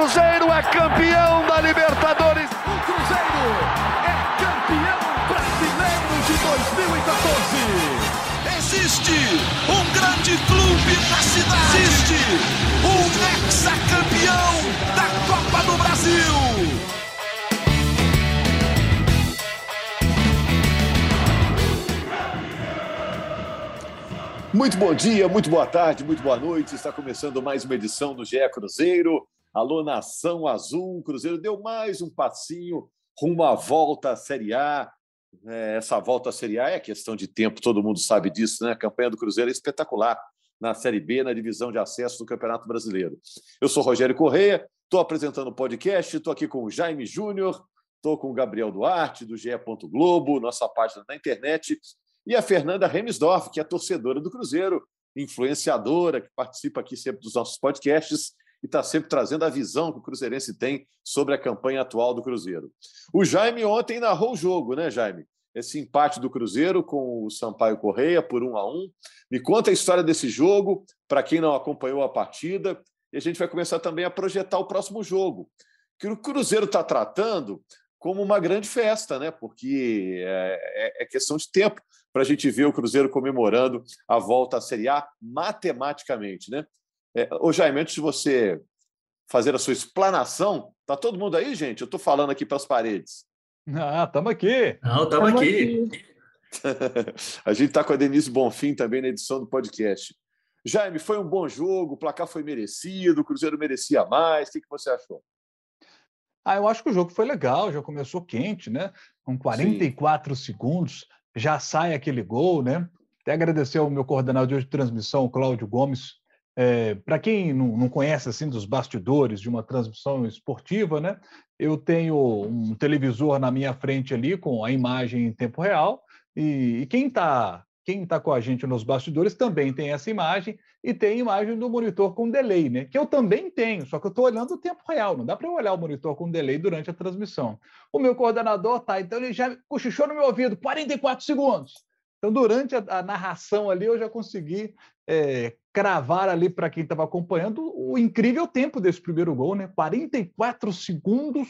Cruzeiro é campeão da Libertadores. O Cruzeiro é campeão brasileiro de 2014. Existe um grande clube na cidade. Existe um hexacampeão da Copa do Brasil. Muito bom dia, muito boa tarde, muito boa noite. Está começando mais uma edição do GE Cruzeiro. Alô, Nação Azul. O Cruzeiro deu mais um passinho rumo à volta à Série A. É, essa volta à Série A é questão de tempo, todo mundo sabe disso, né? A campanha do Cruzeiro é espetacular na Série B, na divisão de acesso do Campeonato Brasileiro. Eu sou Rogério Correia, estou apresentando o podcast, estou aqui com o Jaime Júnior, estou com o Gabriel Duarte, do GE. Globo, nossa página na internet, e a Fernanda Remisdorf, que é torcedora do Cruzeiro, influenciadora, que participa aqui sempre dos nossos podcasts e está sempre trazendo a visão que o Cruzeirense tem sobre a campanha atual do Cruzeiro. O Jaime ontem narrou o jogo, né, Jaime? Esse empate do Cruzeiro com o Sampaio Correia por um a um. Me conta a história desse jogo, para quem não acompanhou a partida, e a gente vai começar também a projetar o próximo jogo. Que o Cruzeiro está tratando como uma grande festa, né? Porque é, é, é questão de tempo para a gente ver o Cruzeiro comemorando a volta à Série A matematicamente, né? É, ô Jaime, antes de você fazer a sua explanação, tá todo mundo aí, gente? Eu estou falando aqui para as paredes. Ah, estamos aqui. Não, estamos aqui. aqui. a gente está com a Denise Bonfim também na edição do podcast. Jaime, foi um bom jogo, o placar foi merecido, o Cruzeiro merecia mais. O que, que você achou? Ah, eu acho que o jogo foi legal, já começou quente, né? Com 44 Sim. segundos, já sai aquele gol, né? Até agradecer ao meu coordenador de transmissão, Cláudio Gomes. É, Para quem não, não, conhece assim dos bastidores de uma transmissão esportiva, né? Eu tenho um televisor na minha frente ali com a imagem em tempo real e, e quem está quem está com a gente nos bastidores também tem essa imagem e tem a imagem do monitor com delay, né? Que eu também tenho, só que eu estou olhando o tempo real, não dá para eu olhar o monitor com delay durante a transmissão. O meu coordenador tá, então ele já cochichou no meu ouvido, 44 segundos. Então, durante a, a narração ali, eu já consegui é, cravar ali para quem estava acompanhando o incrível tempo desse primeiro gol, né? 44 segundos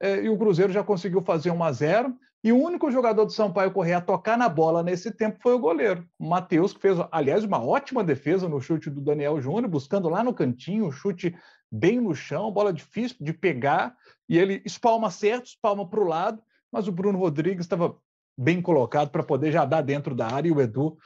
é, e o Cruzeiro já conseguiu fazer 1 a 0 e o único jogador do Sampaio correr a tocar na bola nesse tempo foi o goleiro, Matheus, que fez, aliás, uma ótima defesa no chute do Daniel Júnior, buscando lá no cantinho, chute bem no chão, bola difícil de pegar, e ele espalma certo, espalma para o lado, mas o Bruno Rodrigues estava bem colocado para poder já dar dentro da área e o Edu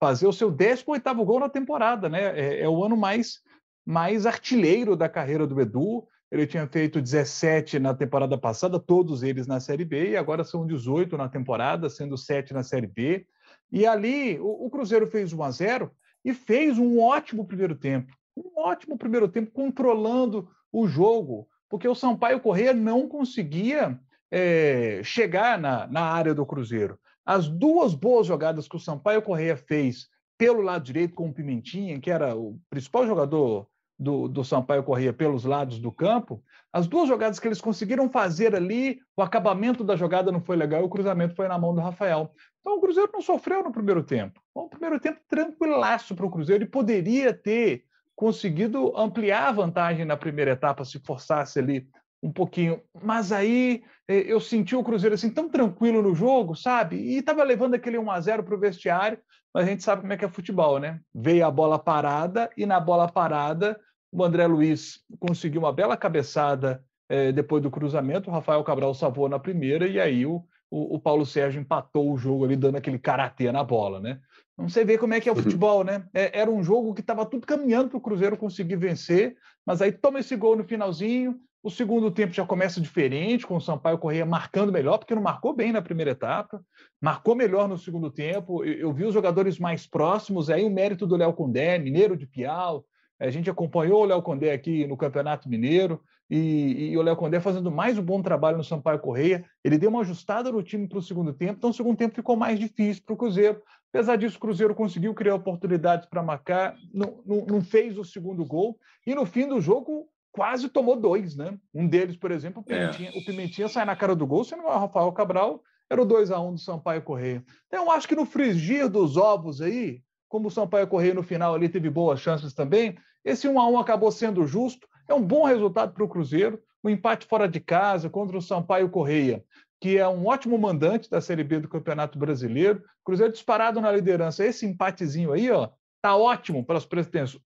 fazer o seu 18º gol na temporada, né? É, é o ano mais, mais artilheiro da carreira do Edu, ele tinha feito 17 na temporada passada, todos eles na Série B, e agora são 18 na temporada, sendo 7 na Série B. E ali o, o Cruzeiro fez 1 a 0 e fez um ótimo primeiro tempo. Um ótimo primeiro tempo, controlando o jogo, porque o Sampaio Correia não conseguia é, chegar na, na área do Cruzeiro. As duas boas jogadas que o Sampaio Correia fez pelo lado direito com o Pimentinha, que era o principal jogador do, do Sampaio Corrêa pelos lados do campo, as duas jogadas que eles conseguiram fazer ali, o acabamento da jogada não foi legal, o cruzamento foi na mão do Rafael. Então o Cruzeiro não sofreu no primeiro tempo. Um primeiro tempo tranquilaço para o Cruzeiro e poderia ter conseguido ampliar a vantagem na primeira etapa se forçasse ali um pouquinho. Mas aí eh, eu senti o Cruzeiro assim tão tranquilo no jogo, sabe? E estava levando aquele 1 a 0 para o vestiário, mas a gente sabe como é que é futebol, né? Veio a bola parada e na bola parada o André Luiz conseguiu uma bela cabeçada é, depois do cruzamento, o Rafael Cabral salvou na primeira, e aí o, o, o Paulo Sérgio empatou o jogo ali, dando aquele karatê na bola, né? Não sei ver como é que é o uhum. futebol, né? É, era um jogo que estava tudo caminhando para o Cruzeiro conseguir vencer, mas aí toma esse gol no finalzinho. O segundo tempo já começa diferente, com o Sampaio Correia marcando melhor, porque não marcou bem na primeira etapa, marcou melhor no segundo tempo. Eu, eu vi os jogadores mais próximos, aí o mérito do Léo Condé, Mineiro de Piau, a gente acompanhou o Léo Condé aqui no Campeonato Mineiro e, e o Léo Condé fazendo mais um bom trabalho no Sampaio Correia. Ele deu uma ajustada no time para o segundo tempo, então o segundo tempo ficou mais difícil para o Cruzeiro. Apesar disso, o Cruzeiro conseguiu criar oportunidades para marcar, não, não, não, fez o segundo gol e no fim do jogo quase tomou dois, né? Um deles, por exemplo, o é. Pimentinha, é. o Pimentinha sai na cara do gol, sendo o Rafael Cabral, era o 2 a 1 do Sampaio Correia. Então, eu acho que no frigir dos ovos aí, como o Sampaio Correia no final ali teve boas chances também, esse 1 a 1 acabou sendo justo. é um bom resultado para o Cruzeiro. O um empate fora de casa contra o Sampaio Correia, que é um ótimo mandante da Série B do Campeonato Brasileiro. Cruzeiro disparado na liderança. Esse empatezinho aí, ó, tá ótimo para as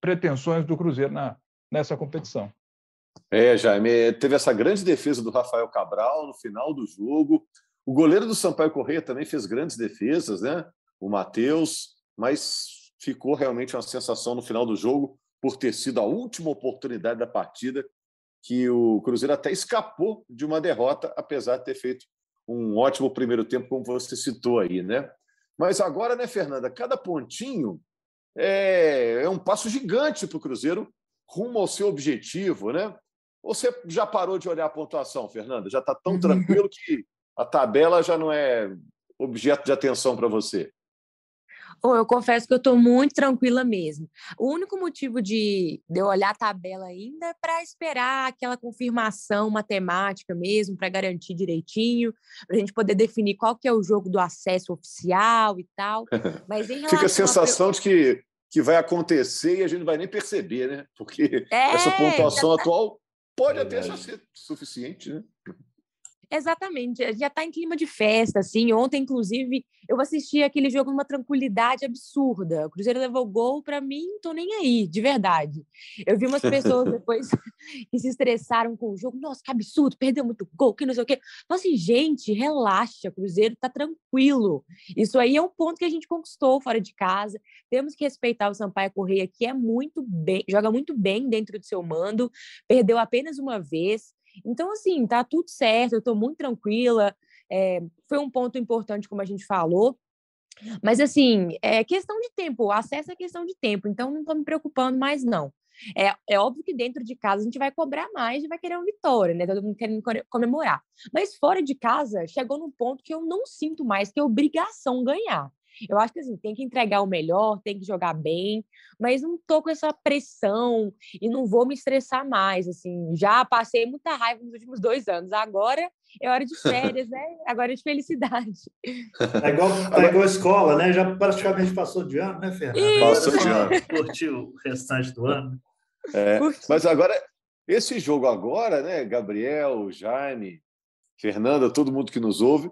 pretensões do Cruzeiro na, nessa competição. É, Jaime, teve essa grande defesa do Rafael Cabral no final do jogo. O goleiro do Sampaio Correia também fez grandes defesas, né? O Matheus, mas ficou realmente uma sensação no final do jogo por ter sido a última oportunidade da partida que o Cruzeiro até escapou de uma derrota, apesar de ter feito um ótimo primeiro tempo, como você citou aí, né? Mas agora, né, Fernanda, cada pontinho é, é um passo gigante para o Cruzeiro rumo ao seu objetivo, né? Você já parou de olhar a pontuação, Fernanda? Já está tão tranquilo que a tabela já não é objeto de atenção para você? Oh, eu confesso que eu estou muito tranquila mesmo. O único motivo de, de eu olhar a tabela ainda é para esperar aquela confirmação matemática mesmo, para garantir direitinho, para a gente poder definir qual que é o jogo do acesso oficial e tal. Mas Fica a sensação a... de que, que vai acontecer e a gente não vai nem perceber, né? Porque é, essa pontuação tá... atual pode até já ser suficiente, né? Exatamente, já está em clima de festa, assim. Ontem, inclusive, eu assisti aquele jogo numa tranquilidade absurda. O Cruzeiro levou gol, para mim, tô nem aí, de verdade. Eu vi umas pessoas depois que se estressaram com o jogo. Nossa, que absurdo, perdeu muito gol, que não sei o quê. Então, assim, gente, relaxa, o Cruzeiro tá tranquilo. Isso aí é um ponto que a gente conquistou fora de casa. Temos que respeitar o Sampaio Correia, que é muito bem, joga muito bem dentro do seu mando, perdeu apenas uma vez então, assim, tá tudo certo, eu estou muito tranquila. É, foi um ponto importante, como a gente falou. Mas, assim, é questão de tempo, o acesso é questão de tempo, então não estou me preocupando mais, não. É, é óbvio que dentro de casa a gente vai cobrar mais e vai querer uma vitória, né? Todo mundo querendo comemorar. Mas fora de casa, chegou num ponto que eu não sinto mais que é obrigação ganhar. Eu acho que assim, tem que entregar o melhor, tem que jogar bem, mas não tô com essa pressão e não vou me estressar mais. Assim, já passei muita raiva nos últimos dois anos. Agora é hora de férias, né? Agora é de felicidade. É igual, é igual a escola, né? Já praticamente passou de ano, né, Fernando? Passou de ano. Curtiu o restante do ano. É, mas agora, esse jogo agora, né, Gabriel, Jaime, Fernanda, todo mundo que nos ouve,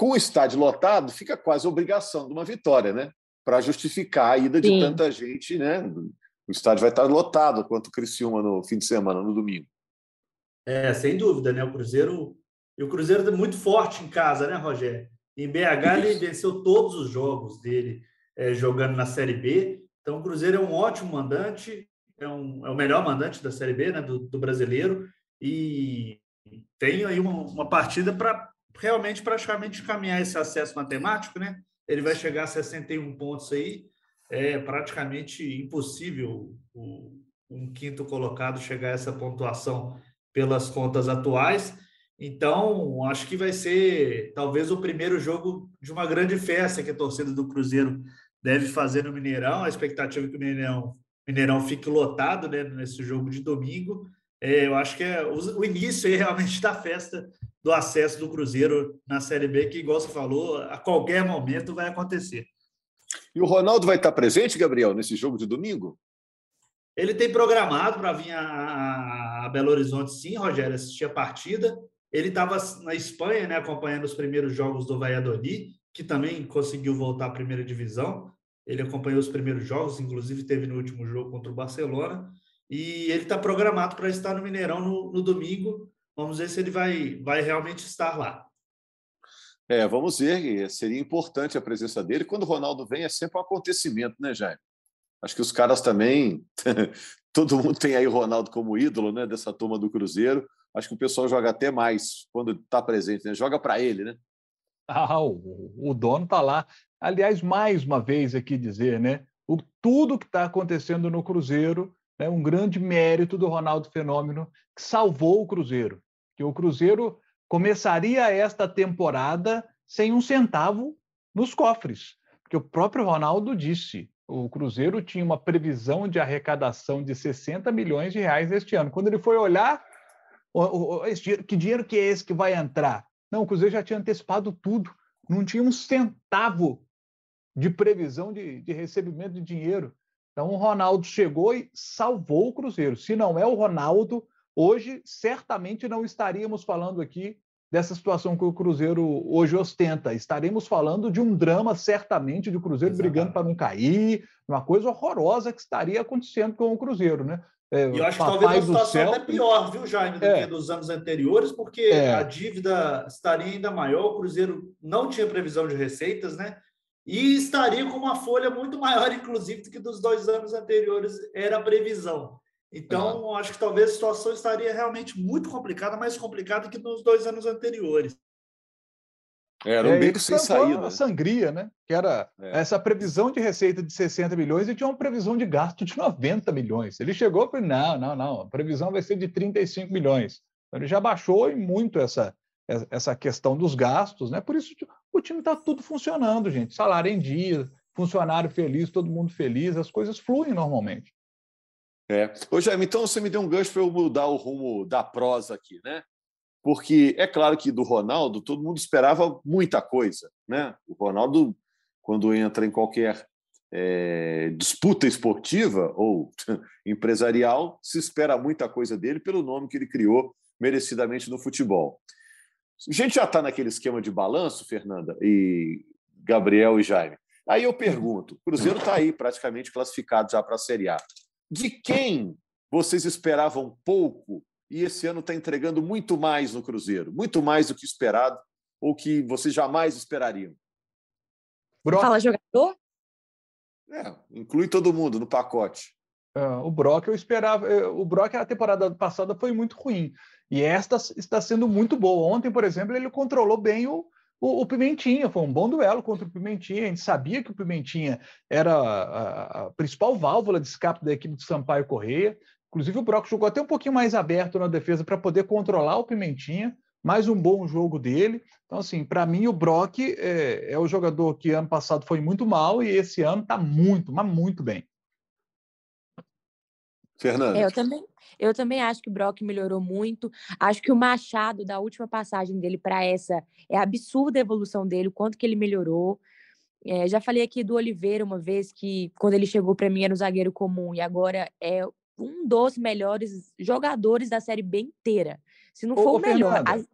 com o estádio lotado, fica quase obrigação de uma vitória, né? Para justificar a ida de Sim. tanta gente, né? O estádio vai estar lotado quanto o Criciúma no fim de semana, no domingo. É, sem dúvida, né? O Cruzeiro. E o Cruzeiro é muito forte em casa, né, Rogério? Em BH ele venceu todos os jogos dele é, jogando na Série B. Então o Cruzeiro é um ótimo mandante, é, um, é o melhor mandante da Série B, né? Do, do brasileiro. E tem aí uma, uma partida para realmente praticamente caminhar esse acesso matemático, né? Ele vai chegar a 61 pontos aí. É praticamente impossível o, um quinto colocado chegar a essa pontuação pelas contas atuais. Então, acho que vai ser talvez o primeiro jogo de uma grande festa que a torcida do Cruzeiro deve fazer no Mineirão. A expectativa é que o Mineirão, Mineirão fique lotado né, nesse jogo de domingo. É, eu acho que é o, início aí, realmente da festa do acesso do Cruzeiro na Série B, que, igual você falou, a qualquer momento vai acontecer. E o Ronaldo vai estar presente, Gabriel, nesse jogo de domingo? Ele tem programado para vir a, a, Belo Horizonte, sim, Rogério, assistir a partida. Ele estava na Espanha, né, acompanhando os primeiros jogos do Valladolid, que também conseguiu voltar à primeira divisão. Ele acompanhou os primeiros jogos, inclusive teve no último jogo contra o Barcelona. E ele está programado para estar no Mineirão no, no domingo Vamos ver se ele vai, vai realmente estar lá. É, vamos ver. Seria importante a presença dele. Quando o Ronaldo vem, é sempre um acontecimento, né, Jaime? Acho que os caras também. Todo mundo tem aí o Ronaldo como ídolo, né? Dessa turma do Cruzeiro. Acho que o pessoal joga até mais quando está presente, né? Joga para ele, né? Ah, o, o dono está lá. Aliás, mais uma vez aqui dizer, né? O, tudo que está acontecendo no Cruzeiro é um grande mérito do Ronaldo Fenômeno, que salvou o Cruzeiro que o Cruzeiro começaria esta temporada sem um centavo nos cofres, porque o próprio Ronaldo disse, o Cruzeiro tinha uma previsão de arrecadação de 60 milhões de reais este ano. Quando ele foi olhar, que dinheiro que é esse que vai entrar? Não, o Cruzeiro já tinha antecipado tudo, não tinha um centavo de previsão de, de recebimento de dinheiro. Então o Ronaldo chegou e salvou o Cruzeiro. Se não é o Ronaldo, hoje certamente não estaríamos falando aqui dessa situação que o Cruzeiro hoje ostenta. Estaremos falando de um drama, certamente, de o Cruzeiro Exatamente. brigando para não cair, uma coisa horrorosa que estaria acontecendo com o Cruzeiro, né? É, e eu acho que talvez a situação céu... até pior, viu, Jaime, do é. que nos anos anteriores, porque é. a dívida estaria ainda maior, o Cruzeiro não tinha previsão de receitas, né? E estaria com uma folha muito maior, inclusive, do que dos dois anos anteriores era a previsão. Então, acho que talvez a situação estaria realmente muito complicada, mais complicada que nos dois anos anteriores. Era um é, beco sem saída. A sangria, né? Que era é. essa previsão de receita de 60 milhões e tinha uma previsão de gasto de 90 milhões. Ele chegou e falou: não, não, não, a previsão vai ser de 35 milhões. Então, ele já baixou muito essa, essa questão dos gastos, né? Por isso o time está tudo funcionando, gente. Salário em dia, funcionário feliz, todo mundo feliz, as coisas fluem normalmente. É. Ô, Jaime, então você me deu um gancho para eu mudar o rumo da prosa aqui, né? porque é claro que do Ronaldo todo mundo esperava muita coisa. Né? O Ronaldo, quando entra em qualquer é, disputa esportiva ou empresarial, se espera muita coisa dele pelo nome que ele criou merecidamente no futebol. A gente já está naquele esquema de balanço, Fernanda, e Gabriel e Jaime. Aí eu pergunto: o Cruzeiro está aí praticamente classificado já para a Série A. De quem vocês esperavam pouco e esse ano está entregando muito mais no Cruzeiro, muito mais do que esperado ou que vocês jamais esperariam. Brock. Fala jogador? É, inclui todo mundo no pacote. É, o Brock eu esperava. É, o Brock a temporada passada foi muito ruim e esta está sendo muito boa. Ontem, por exemplo, ele controlou bem o, o, o, Pimentinha, foi um bom duelo contra o Pimentinha. A gente sabia que o Pimentinha era a, a principal válvula de escape da equipe do Sampaio Correia. Inclusive, o Brock jogou até um pouquinho mais aberto na defesa para poder controlar o Pimentinha. Mais um bom jogo dele. Então, assim, para mim, o Brock é, é, o jogador que ano passado foi muito mal e esse ano está muito, mas muito bem. Fernando. É, eu também, eu também acho que o Brock melhorou muito. Acho que o Machado, da última passagem dele para essa, é absurda a evolução dele, o quanto que ele melhorou. É, já falei aqui do Oliveira uma vez que, quando ele chegou para mim, era um zagueiro comum e agora é um dos melhores jogadores da Série B inteira. Se não for ô, o melhor. As...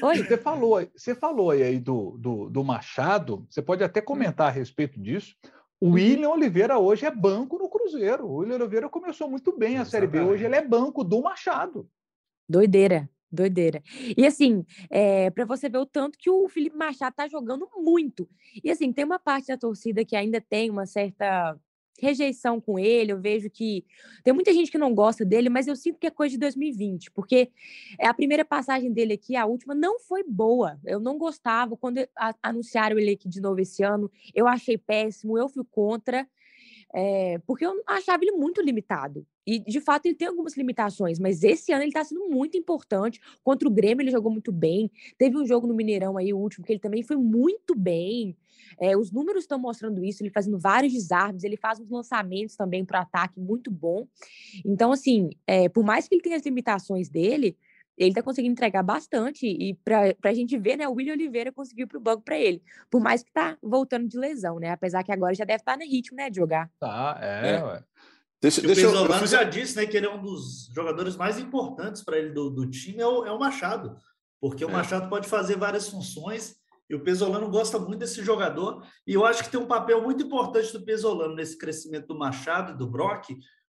Oi? Você falou, você falou aí do, do, do, Machado, você pode até hum. comentar a respeito disso. O uhum. William Oliveira hoje é banco no Cruzeiro. O William Oliveira começou muito bem a Série B. Hoje ele é banco do Machado. Doideira, doideira. E assim, é, para você ver o tanto que o Felipe Machado tá jogando muito. E assim, tem uma parte da torcida que ainda tem uma certa rejeição com ele, eu vejo que tem muita gente que não gosta dele, mas eu sinto que é coisa de 2020, porque a primeira passagem dele aqui, a última, não foi boa. Eu não gostava quando anunciaram ele aqui de novo esse ano, eu achei péssimo, eu fui contra. É, porque eu achava ele muito limitado. E, de fato, ele tem algumas limitações, mas esse ano ele está sendo muito importante. Contra o Grêmio, ele jogou muito bem. Teve um jogo no Mineirão aí, o último, que ele também foi muito bem. É, os números estão mostrando isso, ele fazendo vários desarmes, ele faz uns lançamentos também para o ataque muito bom. Então, assim, é, por mais que ele tenha as limitações dele, ele está conseguindo entregar bastante e para a gente ver, né, o William Oliveira conseguiu para o banco para ele, por mais que está voltando de lesão, né, apesar que agora já deve estar tá no ritmo, né, de jogar. Tá, é, é. ué. Deixa, o deixa Pesolano eu, eu já disse, né, que ele é um dos jogadores mais importantes para ele do, do time é o, é o, Machado, porque o é. Machado pode fazer várias funções e o Pesolano gosta muito desse jogador e eu acho que tem um papel muito importante do Pesolano nesse crescimento do Machado e do Brock,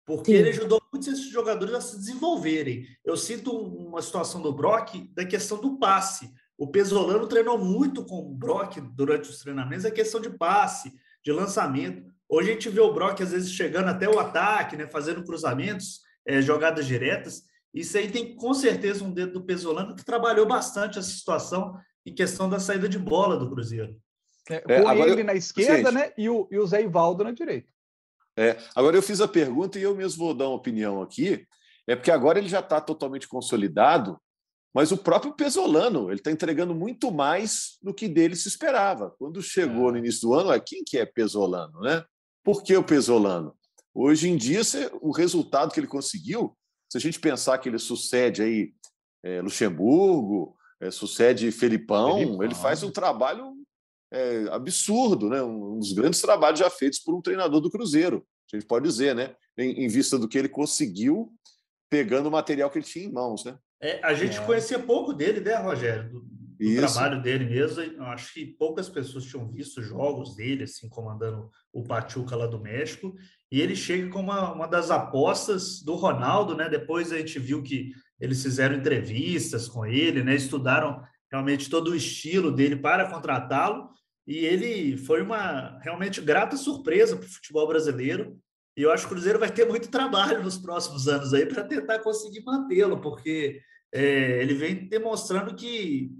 porque Sim. ele ajudou muitos esses jogadores a se desenvolverem. Eu sinto uma situação do Brock da questão do passe. O Pesolano treinou muito com o Brock durante os treinamentos a questão de passe, de lançamento. Hoje a gente vê o Brock às vezes chegando até o ataque, né, fazendo cruzamentos, é, jogadas diretas. Isso aí tem com certeza um dedo do Pesolano que trabalhou bastante essa situação em questão da saída de bola do Cruzeiro. É, é, ele eu... na esquerda, né? E o, e o Zé Ivaldo na direita. É, agora eu fiz a pergunta e eu mesmo vou dar uma opinião aqui. É porque agora ele já está totalmente consolidado, mas o próprio Pesolano ele está entregando muito mais do que dele se esperava. Quando chegou é. no início do ano, é quem que é Pesolano, né? Por que o Pesolano? Hoje em dia, o resultado que ele conseguiu, se a gente pensar que ele sucede aí é, Luxemburgo, é, sucede Felipão, Felipão, ele faz um trabalho é, absurdo, né? um dos grandes trabalhos já feitos por um treinador do Cruzeiro. A gente pode dizer, né? Em, em vista do que ele conseguiu pegando o material que ele tinha em mãos, né? É, a gente é. conhecia pouco dele, né, Rogério? Do, do trabalho dele mesmo. Eu acho que poucas pessoas tinham visto jogos dele, assim, comandando o Pachuca lá do México. E ele chega como uma, uma das apostas do Ronaldo, né? Depois a gente viu que eles fizeram entrevistas com ele, né? Estudaram realmente todo o estilo dele para contratá-lo. E ele foi uma realmente grata surpresa para o futebol brasileiro. E eu acho que o Cruzeiro vai ter muito trabalho nos próximos anos aí para tentar conseguir mantê-lo, porque é, ele vem demonstrando que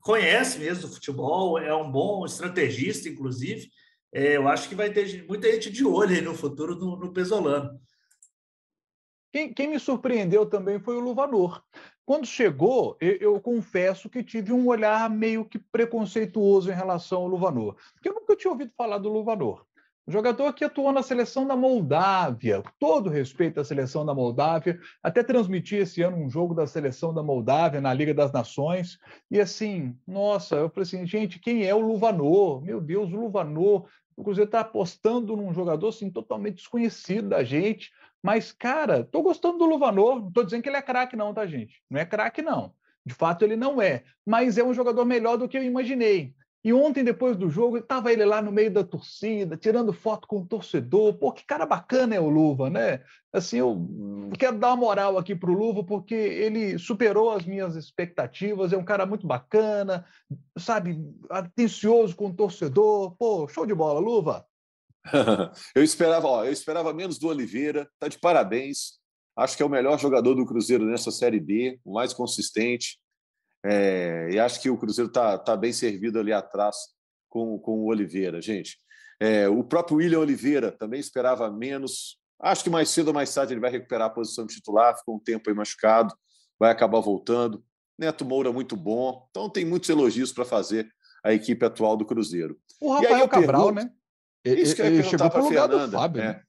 conhece mesmo o futebol, é um bom estrategista, inclusive. É, eu acho que vai ter muita gente de olho aí no futuro no, no Pesolano. Quem, quem, me surpreendeu também foi o Luvanor. Quando chegou, eu, eu, confesso que tive um olhar meio que preconceituoso em relação ao Luvanor, porque eu nunca tinha ouvido falar do Luvanor. Um jogador que atuou na seleção da Moldávia, todo respeito à seleção da Moldávia, até transmiti esse ano um jogo da seleção da Moldávia na Liga das Nações, e assim, nossa, eu falei assim, gente, quem é o Luvanor? Meu Deus, o Luvanor, o Cruzeiro está apostando num jogador assim, totalmente desconhecido da gente, mas, cara, estou gostando do Luvanor. Não estou dizendo que ele é craque, não, tá, gente? Não é craque, não. De fato, ele não é. Mas é um jogador melhor do que eu imaginei. E ontem, depois do jogo, estava ele lá no meio da torcida, tirando foto com o torcedor. Pô, que cara bacana é o Luva, né? Assim, eu quero dar uma moral aqui para o Luva, porque ele superou as minhas expectativas. É um cara muito bacana, sabe? Atencioso com o torcedor. Pô, show de bola, Luva. eu esperava, ó, eu esperava menos do Oliveira, tá de parabéns. Acho que é o melhor jogador do Cruzeiro nessa Série B, o mais consistente. É, e acho que o Cruzeiro está tá bem servido ali atrás com, com o Oliveira, gente. É, o próprio William Oliveira também esperava menos. Acho que mais cedo ou mais tarde ele vai recuperar a posição de titular, ficou um tempo aí machucado, vai acabar voltando. Neto Moura muito bom. Então tem muitos elogios para fazer a equipe atual do Cruzeiro. O Rafael Cabral, pergunto, né? Isso que eu ia perguntar para a Fernanda. Fábio, é. né?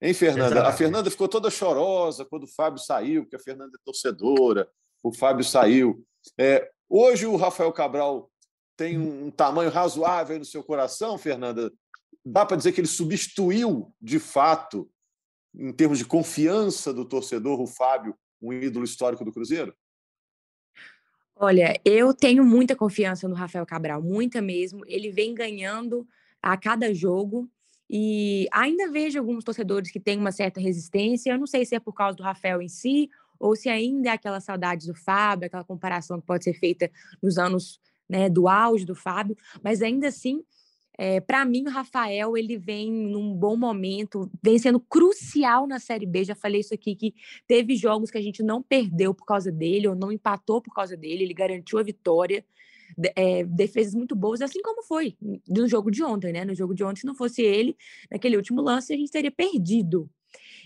Hein, Fernanda? Exatamente. A Fernanda ficou toda chorosa quando o Fábio saiu, porque a Fernanda é torcedora, o Fábio saiu. É, hoje o Rafael Cabral tem um tamanho razoável no seu coração, Fernanda? Dá para dizer que ele substituiu, de fato, em termos de confiança do torcedor, o Fábio, um ídolo histórico do Cruzeiro? Olha, eu tenho muita confiança no Rafael Cabral, muita mesmo. Ele vem ganhando a cada jogo. E ainda vejo alguns torcedores que têm uma certa resistência. Eu não sei se é por causa do Rafael em si, ou se ainda é aquela saudade do Fábio, aquela comparação que pode ser feita nos anos né, do auge do Fábio, mas ainda assim, é, para mim, o Rafael ele vem num bom momento, vem sendo crucial na Série B. Já falei isso aqui, que teve jogos que a gente não perdeu por causa dele, ou não empatou por causa dele, ele garantiu a vitória é, defesas muito boas, assim como foi no jogo de ontem, né? No jogo de ontem, se não fosse ele, naquele último lance, a gente teria perdido.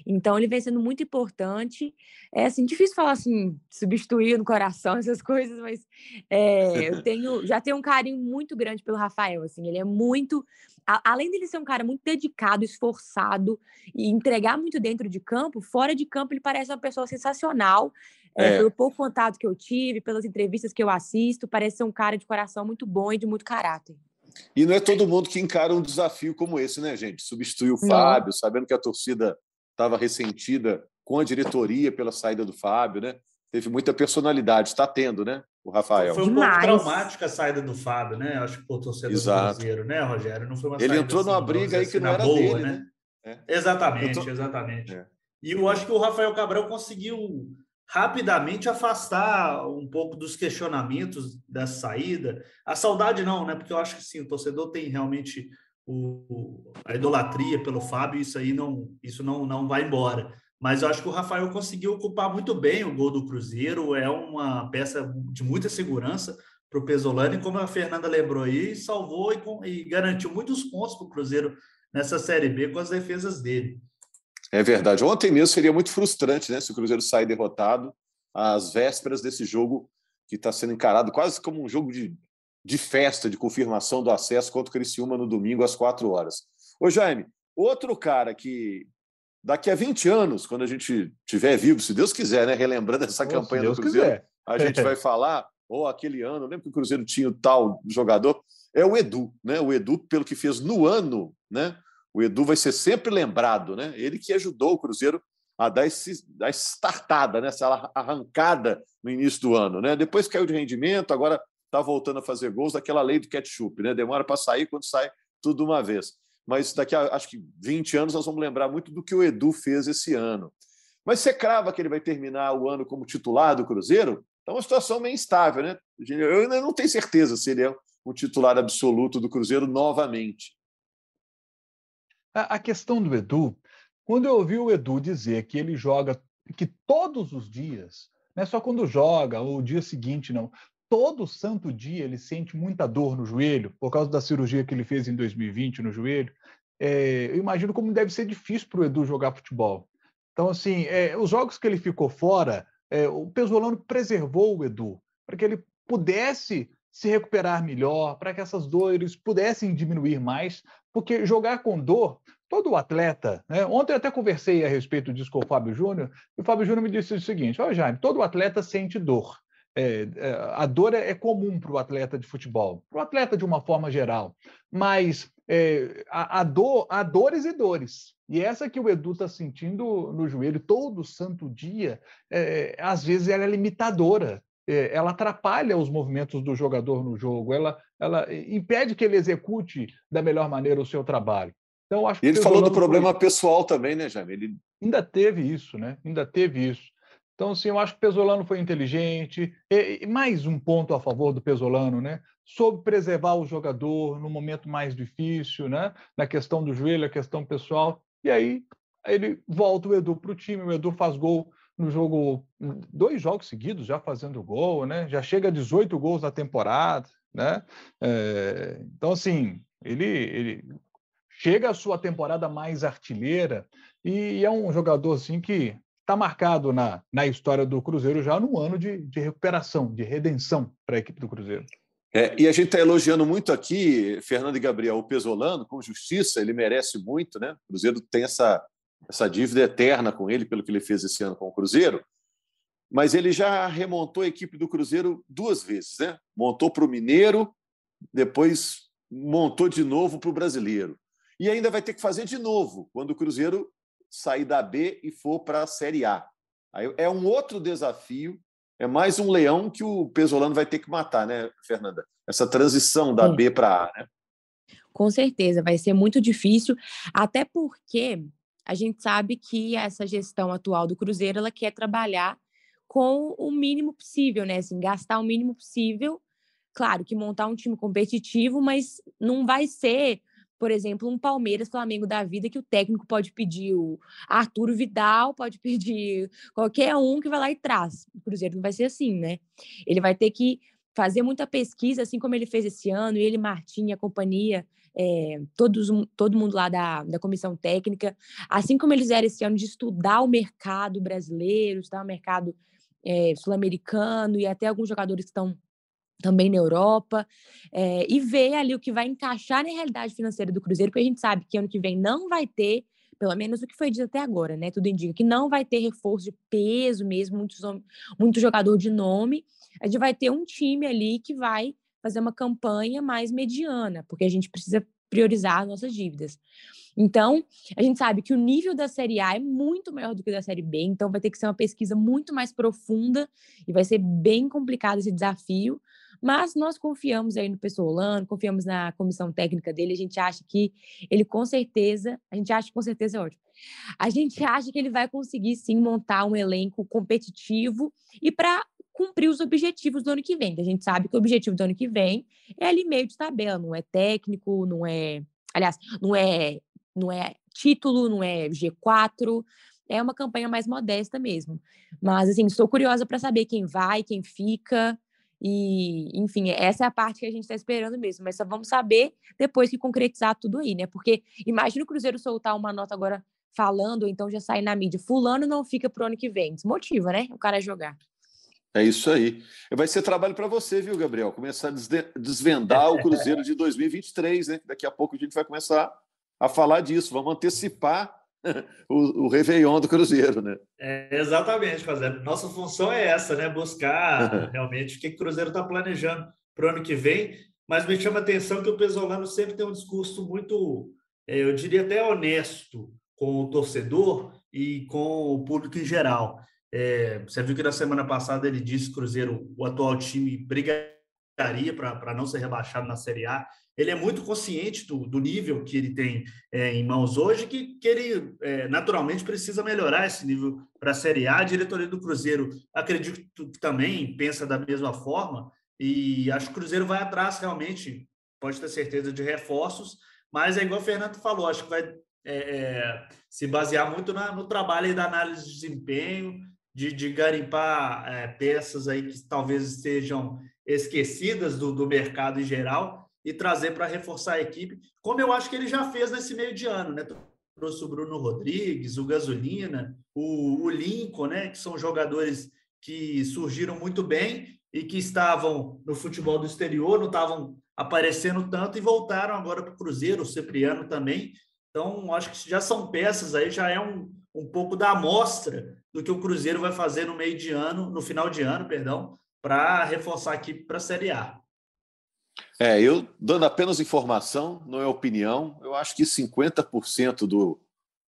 Então, ele vem sendo muito importante. É assim, difícil falar assim, substituir no coração, essas coisas, mas é, eu tenho, já tenho um carinho muito grande pelo Rafael. Assim, ele é muito. A, além dele ser um cara muito dedicado, esforçado e entregar muito dentro de campo, fora de campo ele parece uma pessoa sensacional. É, é. Pelo pouco contato que eu tive, pelas entrevistas que eu assisto, parece ser um cara de coração muito bom e de muito caráter. E não é todo mundo que encara um desafio como esse, né, gente? Substituir o Fábio, não. sabendo que a torcida estava ressentida com a diretoria pela saída do Fábio, né? Teve muita personalidade, está tendo, né? O Rafael. Foi um Demais. pouco traumática a saída do Fábio, né? Acho que o torcedor Exato. do Cruzeiro, né, Rogério? Não foi uma Ele entrou assim, numa briga aí que assim, não era boa, dele, né? né? É. Exatamente, tô... exatamente. É. E eu acho que o Rafael Cabral conseguiu rapidamente afastar um pouco dos questionamentos dessa saída. A saudade não, né? Porque eu acho que sim, o torcedor tem realmente o, a idolatria pelo Fábio, isso aí não, isso não, não vai embora. Mas eu acho que o Rafael conseguiu ocupar muito bem o gol do Cruzeiro, é uma peça de muita segurança para o Pesolano, e como a Fernanda lembrou aí, salvou e, e garantiu muitos pontos para o Cruzeiro nessa Série B com as defesas dele. É verdade. Ontem mesmo seria muito frustrante né, se o Cruzeiro sair derrotado às vésperas desse jogo que está sendo encarado quase como um jogo de, de festa, de confirmação do acesso contra o Criciúma no domingo às quatro horas. Ô, Jaime, outro cara que daqui a 20 anos, quando a gente tiver vivo, se Deus quiser, né, relembrando essa campanha do Cruzeiro, quiser. a gente vai falar, ou aquele ano, lembra que o Cruzeiro tinha o tal jogador, é o Edu, né? O Edu, pelo que fez no ano, né? O Edu vai ser sempre lembrado, né? Ele que ajudou o Cruzeiro a dar, esse, dar startada, né? essa arrancada no início do ano. Né? Depois caiu de rendimento, agora está voltando a fazer gols daquela lei do ketchup. Né? Demora para sair quando sai tudo uma vez. Mas daqui a acho que 20 anos nós vamos lembrar muito do que o Edu fez esse ano. Mas você crava que ele vai terminar o ano como titular do Cruzeiro? É uma situação meio instável, né? Eu ainda não tenho certeza se ele é o titular absoluto do Cruzeiro novamente. A questão do Edu, quando eu ouvi o Edu dizer que ele joga, que todos os dias, não é só quando joga ou o dia seguinte, não, todo santo dia ele sente muita dor no joelho, por causa da cirurgia que ele fez em 2020 no joelho, é, eu imagino como deve ser difícil para o Edu jogar futebol. Então, assim, é, os jogos que ele ficou fora, é, o Pesolano preservou o Edu, para que ele pudesse se recuperar melhor, para que essas dores pudessem diminuir mais, porque jogar com dor, todo atleta, né? Ontem eu até conversei a respeito disso com o Fábio Júnior, e o Fábio Júnior me disse o seguinte: olha, Jaime, todo atleta sente dor. É, é, a dor é, é comum para o atleta de futebol, para o atleta de uma forma geral, mas é, a, a, dor, há dores e dores. E essa que o Edu está sentindo no joelho todo santo dia, é, às vezes ela é limitadora. É, ela atrapalha os movimentos do jogador no jogo, ela, ela impede que ele execute da melhor maneira o seu trabalho. Então, acho e ele falou do problema foi... pessoal também, né, Jaime? Ele... Ainda teve isso, né? Ainda teve isso. Então, assim, eu acho que o Pesolano foi inteligente. E, e mais um ponto a favor do Pesolano, né? Soube preservar o jogador no momento mais difícil, né? Na questão do joelho, a questão pessoal. E aí ele volta o Edu para o time, o Edu faz gol no jogo, dois jogos seguidos já fazendo gol, né? Já chega a 18 gols na temporada, né? É, então, assim, ele, ele chega a sua temporada mais artilheira e é um jogador, assim, que está marcado na, na história do Cruzeiro já no ano de, de recuperação, de redenção para a equipe do Cruzeiro. É, e a gente está elogiando muito aqui, Fernando e Gabriel, o Pesolano, com justiça, ele merece muito, né? O Cruzeiro tem essa essa dívida eterna com ele, pelo que ele fez esse ano com o Cruzeiro. Mas ele já remontou a equipe do Cruzeiro duas vezes, né? Montou para o Mineiro, depois montou de novo para o Brasileiro. E ainda vai ter que fazer de novo quando o Cruzeiro sair da B e for para a Série A. Aí é um outro desafio, é mais um leão que o Pesolano vai ter que matar, né, Fernanda? Essa transição da Sim. B para A, né? Com certeza, vai ser muito difícil, até porque a gente sabe que essa gestão atual do Cruzeiro ela quer trabalhar com o mínimo possível, né? Assim, gastar o mínimo possível. Claro que montar um time competitivo, mas não vai ser, por exemplo, um Palmeiras Flamengo da vida que o técnico pode pedir o Arturo Vidal, pode pedir qualquer um que vai lá e traz. O Cruzeiro não vai ser assim, né? Ele vai ter que fazer muita pesquisa, assim como ele fez esse ano, ele, Martim, a companhia, é, todos, todo mundo lá da, da comissão técnica, assim como eles eram esse ano de estudar o mercado brasileiro, estudar o mercado é, sul-americano e até alguns jogadores que estão também na Europa, é, e ver ali o que vai encaixar na realidade financeira do Cruzeiro, porque a gente sabe que ano que vem não vai ter, pelo menos o que foi dito até agora, né? Tudo indica que não vai ter reforço de peso mesmo, muitos, muito jogador de nome. A gente vai ter um time ali que vai fazer uma campanha mais mediana, porque a gente precisa priorizar nossas dívidas. Então, a gente sabe que o nível da Série A é muito maior do que o da Série B, então vai ter que ser uma pesquisa muito mais profunda e vai ser bem complicado esse desafio, mas nós confiamos aí no Pessolano, confiamos na comissão técnica dele, a gente acha que ele com certeza, a gente acha com certeza é ótimo. A gente acha que ele vai conseguir sim montar um elenco competitivo e para cumprir os objetivos do ano que vem. A gente sabe que o objetivo do ano que vem é ali meio de tabela, não é técnico, não é, aliás, não é, não é título, não é G4, é uma campanha mais modesta mesmo. Mas assim, estou curiosa para saber quem vai, quem fica. E, enfim, essa é a parte que a gente está esperando mesmo, mas só vamos saber depois que concretizar tudo aí, né? Porque imagina o Cruzeiro soltar uma nota agora falando, então já sair na mídia. Fulano não fica pro ano que vem. Desmotiva, né? O cara jogar. É isso aí. Vai ser trabalho para você, viu, Gabriel? Começar a desvendar o Cruzeiro de 2023, né? Daqui a pouco a gente vai começar a falar disso. Vamos antecipar o, o Réveillon do Cruzeiro, né? É, exatamente, fazendo. Nossa função é essa, né? Buscar realmente o que o Cruzeiro está planejando para o ano que vem. Mas me chama a atenção que o Pesolano sempre tem um discurso muito é, eu diria até honesto com o torcedor e com o público em geral. É, você viu que na semana passada ele disse que o Cruzeiro, o atual time, brigaria para não ser rebaixado na Série A. Ele é muito consciente do, do nível que ele tem é, em mãos hoje, que, que ele é, naturalmente precisa melhorar esse nível para a Série A. A diretoria do Cruzeiro, acredito que também pensa da mesma forma, e acho que o Cruzeiro vai atrás realmente, pode ter certeza, de reforços, mas é igual o Fernando falou, acho que vai é, é, se basear muito na, no trabalho da análise de desempenho, de, de garimpar é, peças aí que talvez estejam esquecidas do, do mercado em geral e trazer para reforçar a equipe, como eu acho que ele já fez nesse meio de ano, né? Trouxe o Bruno Rodrigues, o Gasolina, o, o Lincoln, né? Que são jogadores que surgiram muito bem e que estavam no futebol do exterior, não estavam aparecendo tanto e voltaram agora para o Cruzeiro, o Cipriano também. Então, acho que já são peças aí, já é um, um pouco da amostra do que o Cruzeiro vai fazer no meio de ano, no final de ano, perdão, para reforçar a equipe para a Série A. É, eu dando apenas informação, não é opinião, eu acho que 50% do,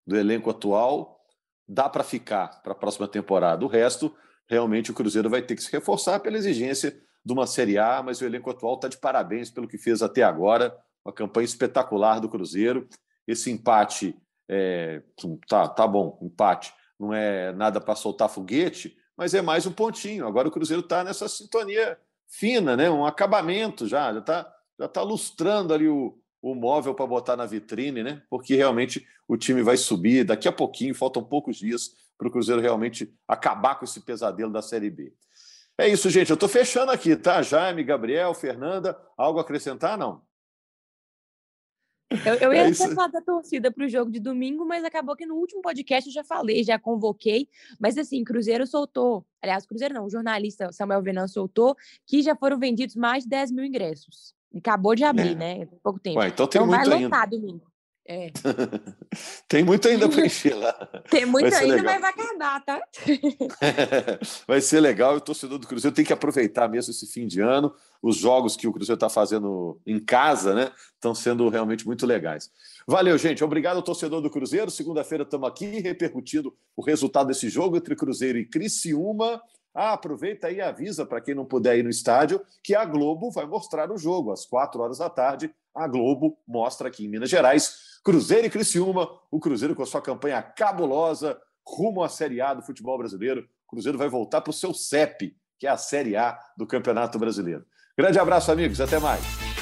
do elenco atual dá para ficar para a próxima temporada. O resto, realmente, o Cruzeiro vai ter que se reforçar pela exigência de uma Série A, mas o elenco atual está de parabéns pelo que fez até agora. Uma campanha espetacular do Cruzeiro. Esse empate, é, tá, tá bom, empate, não é nada para soltar foguete, mas é mais um pontinho. Agora o Cruzeiro está nessa sintonia fina, né? um acabamento já, já está já tá lustrando ali o, o móvel para botar na vitrine, né? porque realmente o time vai subir daqui a pouquinho, faltam poucos dias para o Cruzeiro realmente acabar com esse pesadelo da Série B. É isso, gente. Eu estou fechando aqui, tá? Jaime, Gabriel, Fernanda, algo a acrescentar? Não? Eu, eu ia é falar da torcida para o jogo de domingo, mas acabou que no último podcast eu já falei, já convoquei. Mas assim, Cruzeiro soltou, aliás, Cruzeiro não, o jornalista Samuel Venan soltou que já foram vendidos mais de 10 mil ingressos. Acabou de abrir, é. né? Pouco tempo. Ué, então tem então muito vai ainda. domingo. É. Tem muito ainda para encher lá. Tem muito vai ainda, legal. mas vai acabar, tá? vai ser legal. O torcedor do Cruzeiro tem que aproveitar mesmo esse fim de ano. Os jogos que o Cruzeiro está fazendo em casa, né? Estão sendo realmente muito legais. Valeu, gente. Obrigado ao torcedor do Cruzeiro. Segunda-feira estamos aqui repercutindo o resultado desse jogo entre Cruzeiro e Criciúma. Ah, aproveita aí e avisa para quem não puder ir no estádio que a Globo vai mostrar o jogo às quatro horas da tarde. A Globo mostra aqui em Minas Gerais Cruzeiro e Criciúma, o Cruzeiro com a sua campanha cabulosa rumo à Série A do futebol brasileiro. O Cruzeiro vai voltar para o seu CEP, que é a Série A do Campeonato Brasileiro. Grande abraço, amigos. Até mais.